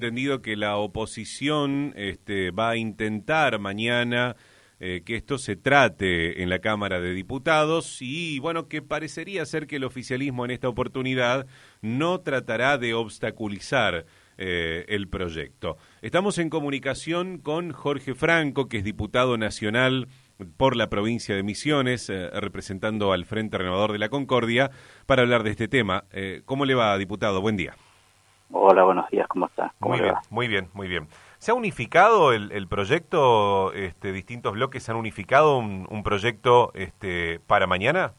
entendido que la oposición este, va a intentar mañana eh, que esto se trate en la Cámara de Diputados y bueno, que parecería ser que el oficialismo en esta oportunidad no tratará de obstaculizar eh, el proyecto. Estamos en comunicación con Jorge Franco, que es diputado nacional por la provincia de Misiones, eh, representando al Frente Renovador de la Concordia, para hablar de este tema. ¿Cómo le va, diputado? Buen día. Hola, buenos días, ¿cómo está? muy bien, muy bien, muy bien. ¿Se ha unificado el, proyecto? Este, ¿Distintos bloques se han unificado un, proyecto este, para mañana?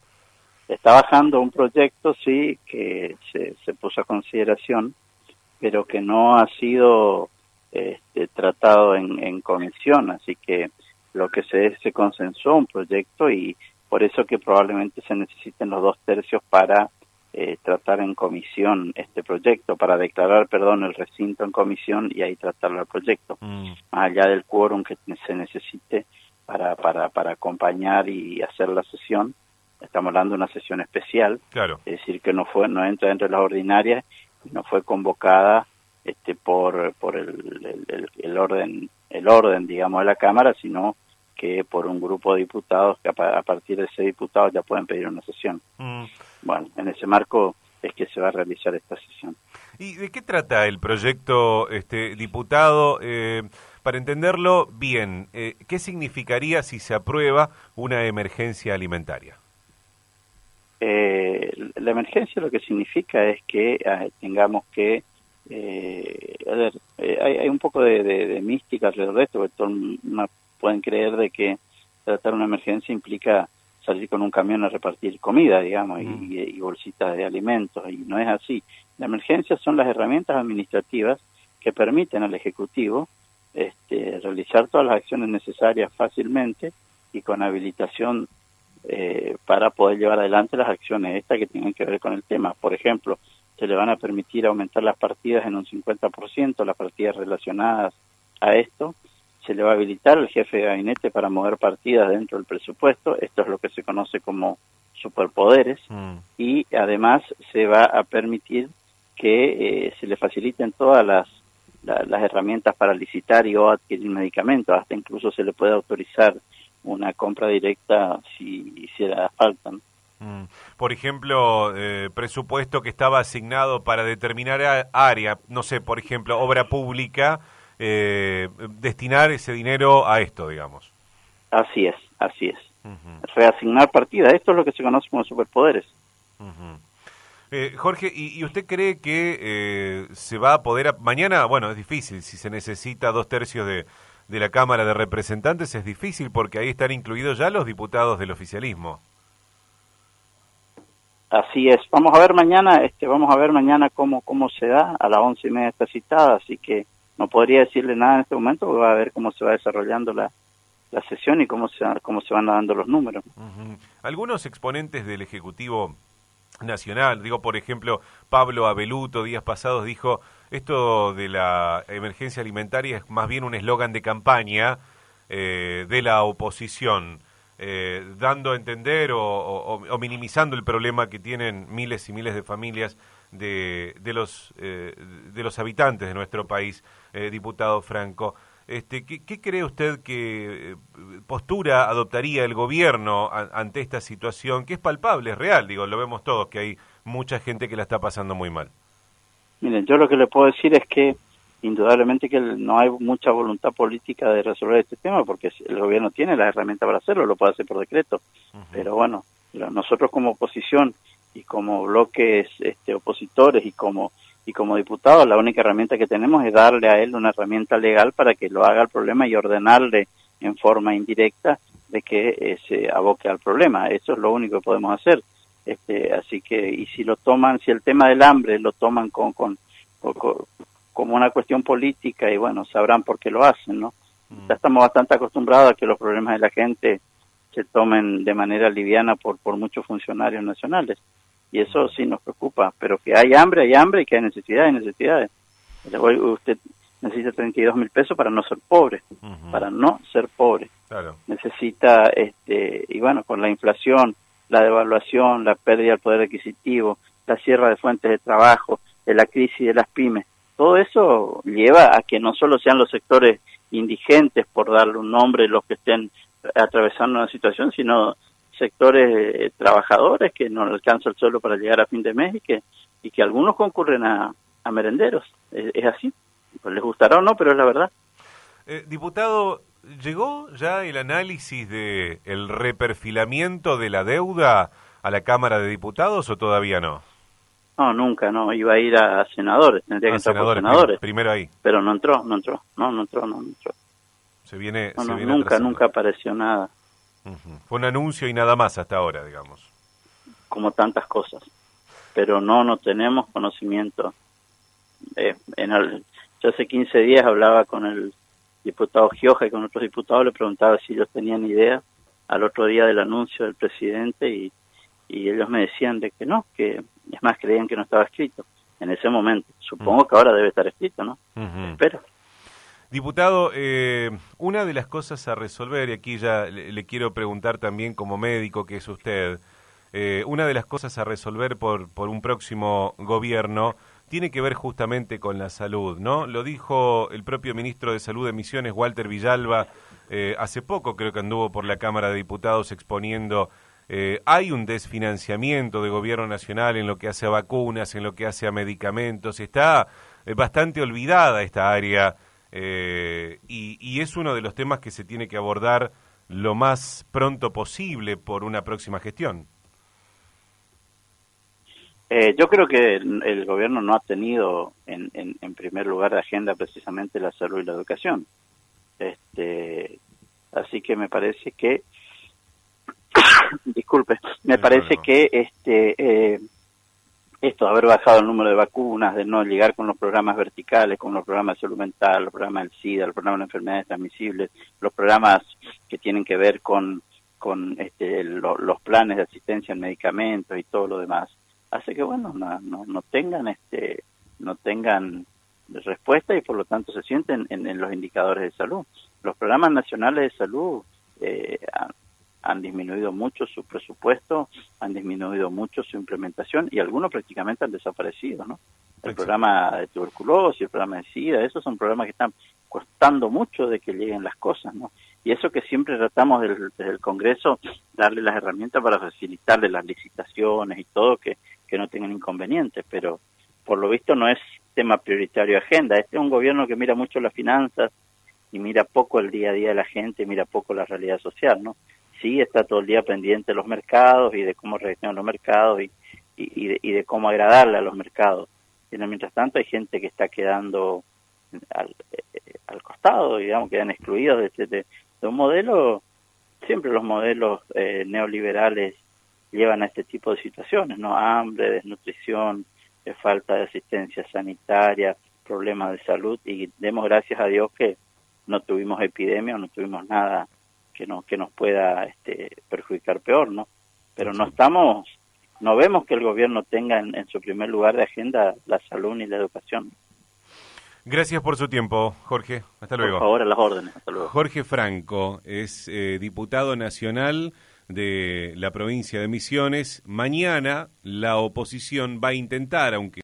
Está bajando un proyecto, sí, que se, puso a consideración, pero que no ha sido este, tratado en, comisión, así que lo que se, se consensó un proyecto y por eso que probablemente se necesiten los dos tercios para eh, tratar en comisión este proyecto, para declarar, perdón, el recinto en comisión y ahí tratarlo el proyecto, mm. más allá del quórum que se necesite para, para, para acompañar y hacer la sesión. Estamos hablando de una sesión especial, claro. es decir, que no fue no entra dentro de las ordinarias y no fue convocada este por por el, el, orden el orden digamos de la cámara sino que por un grupo de diputados que a, partir de ese diputado ya pueden pedir una sesión. Mm. Bueno, en ese marco es que se va a realizar esta sesión. ¿Y de qué trata el proyecto, este diputado? Eh, para entenderlo bien, eh, ¿qué significaría si se aprueba una emergencia alimentaria? Eh, la emergencia lo que significa es que ah, tengamos que a ver, hay, un poco de, mística alrededor de esto, porque todo, pueden creer de que tratar una emergencia implica salir con un camión a repartir comida, digamos, y, bolsitas de alimentos, y no es así. La emergencia son las herramientas administrativas que permiten al Ejecutivo este, realizar todas las acciones necesarias fácilmente y con habilitación eh, para poder llevar adelante las acciones estas que tienen que ver con el tema. Por ejemplo, se le van a permitir aumentar las partidas en un 50%, las partidas relacionadas a esto, se le va a habilitar al jefe de gabinete para mover partidas dentro del presupuesto, esto es lo que se conoce como superpoderes, mm. y además se va a permitir que eh, se le faciliten todas las, las herramientas para licitar y o adquirir medicamentos, hasta incluso se le puede autorizar una compra directa si hiciera falta. Mm. Por ejemplo, eh, presupuesto que estaba asignado para determinar área, no sé, por ejemplo, obra pública, eh, destinar ese dinero a esto, digamos. Así es, así es. Reasignar partidas, esto es lo que se conoce como superpoderes. Eh, Jorge, ¿y, usted cree que eh, se va a poder, mañana, bueno, es difícil, si se necesita dos tercios de, de la Cámara de Representantes, es difícil porque ahí están incluidos ya los diputados del oficialismo. Así es. Vamos a ver mañana, este, vamos a ver mañana cómo cómo se da. A las once y media está citada, así que no podría decirle nada en este momento, va a ver cómo se va desarrollando la, la sesión y cómo se, cómo se van dando los números. Algunos exponentes del Ejecutivo Nacional, digo, por ejemplo, Pablo Abeluto, días pasados, dijo, esto de la emergencia alimentaria es más bien un eslogan de campaña eh, de la oposición. Eh, dando a entender o, minimizando el problema que tienen miles y miles de familias de, de los, eh, de los habitantes de nuestro país, eh, diputado Franco. Este, ¿qué, cree usted que postura adoptaría el gobierno ante esta situación que es palpable, es real? Digo, lo vemos todos, que hay mucha gente que la está pasando muy mal. Miren, yo lo que le puedo decir es que indudablemente que no hay mucha voluntad política de resolver este tema porque el gobierno tiene la herramienta para hacerlo, lo puede hacer por decreto. Pero bueno, nosotros como oposición y como bloques este, opositores y como y como diputados la única herramienta que tenemos es darle a él una herramienta legal para que lo haga el problema y ordenarle en forma indirecta de que eh, se aboque al problema. Eso es lo único que podemos hacer. Este, así que, y si lo toman, si el tema del hambre lo toman con, con como una cuestión política y bueno, sabrán por qué lo hacen, ¿no? Mm. Ya estamos bastante acostumbrados a que los problemas de la gente se tomen de manera liviana por, por muchos funcionarios nacionales. Y eso sí nos preocupa, pero que hay hambre, hay hambre y que hay necesidades, hay necesidades. Usted necesita 32 mil pesos para no ser pobre, para no ser pobre. Necesita, este, y bueno, con la inflación, la devaluación, la pérdida del poder adquisitivo, la cierre de fuentes de trabajo, de la crisis de las pymes, todo eso lleva a que no solo sean los sectores indigentes, por darle un nombre, los que estén atravesando una situación, sino sectores eh, trabajadores que no alcanzan el suelo para llegar a fin de mes y que, y que algunos concurren a, merenderos. Es, así. Pues les gustará o no, pero es la verdad. Eh, diputado, ¿llegó ya el análisis de el reperfilamiento de la deuda a la Cámara de Diputados o todavía no? No, nunca, no. Iba a ir a senadores, tendría que entrar senadores, por senadores. Primero ahí. Pero no entró, no entró, no, no entró, no, entró. Se viene, nunca, nunca apareció nada. Fue un anuncio y nada más hasta ahora, digamos. Como tantas cosas. Pero no, no tenemos conocimiento. Eh, en yo hace 15 días hablaba con el diputado Gioja y con otros diputados, le preguntaba si ellos tenían idea al otro día del anuncio del presidente y, y ellos me decían de que no, que es más creían que no estaba escrito en ese momento. Supongo que ahora debe estar escrito, ¿no? Espero. Diputado, eh, una de las cosas a resolver, y aquí ya le, quiero preguntar también como médico que es usted, eh, una de las cosas a resolver por, por un próximo gobierno tiene que ver justamente con la salud, ¿no? Lo dijo el propio ministro de Salud de Misiones, Walter Villalba, eh, hace poco creo que anduvo por la Cámara de Diputados exponiendo hay un desfinanciamiento de gobierno nacional en lo que hace a vacunas, en lo que hace a medicamentos. Está bastante olvidada esta área eh, y, es uno de los temas que se tiene que abordar lo más pronto posible por una próxima gestión. Eh, yo creo que el, gobierno no ha tenido en, en, primer lugar de agenda precisamente la salud y la educación. Este, así que me parece que, disculpe, me parece que este eh, esto de haber bajado el número de vacunas, de no llegar con los programas verticales, con los programas de salud mental, los programas del SIDA, los programas de enfermedades transmisibles, los programas que tienen que ver con, con este, los planes de asistencia en medicamentos y todo lo demás, hace que, bueno, no, no, tengan este no tengan respuesta y por lo tanto se sienten en, los indicadores de salud. Los programas nacionales de salud eh, han disminuido mucho su presupuesto, han disminuido mucho su implementación y algunos prácticamente han desaparecido, ¿no? El programa de tuberculosis, el programa de SIDA, esos son programas que están costando mucho de que lleguen las cosas, ¿no? Y eso que siempre tratamos desde el Congreso, darle las herramientas para facilitarle las licitaciones y todo, que, que no tengan inconvenientes, pero por lo visto no es tema prioritario de agenda. Este es un gobierno que mira mucho las finanzas y mira poco el día a día de la gente, mira poco la realidad social, ¿no? Sí está todo el día pendiente de los mercados y de cómo reaccionan los mercados y, y, de, cómo agradarle a los mercados. Y mientras tanto hay gente que está quedando al, eh, al costado, digamos, quedan excluidos de, este, de, un modelo, siempre los modelos eh, neoliberales llevan a este tipo de situaciones, ¿no? Hambre, desnutrición, eh, falta de asistencia sanitaria, problemas de salud y demos gracias a Dios que no tuvimos epidemia no tuvimos nada que, no, que nos pueda este, perjudicar peor, ¿no? Pero no estamos, no vemos que el gobierno tenga en, su primer lugar de agenda la salud ni la educación. Gracias por su tiempo, Jorge. Hasta luego. Por favor, a las órdenes. Hasta luego. Jorge Franco es eh, diputado nacional de la provincia de Misiones. Mañana la oposición va a intentar, aunque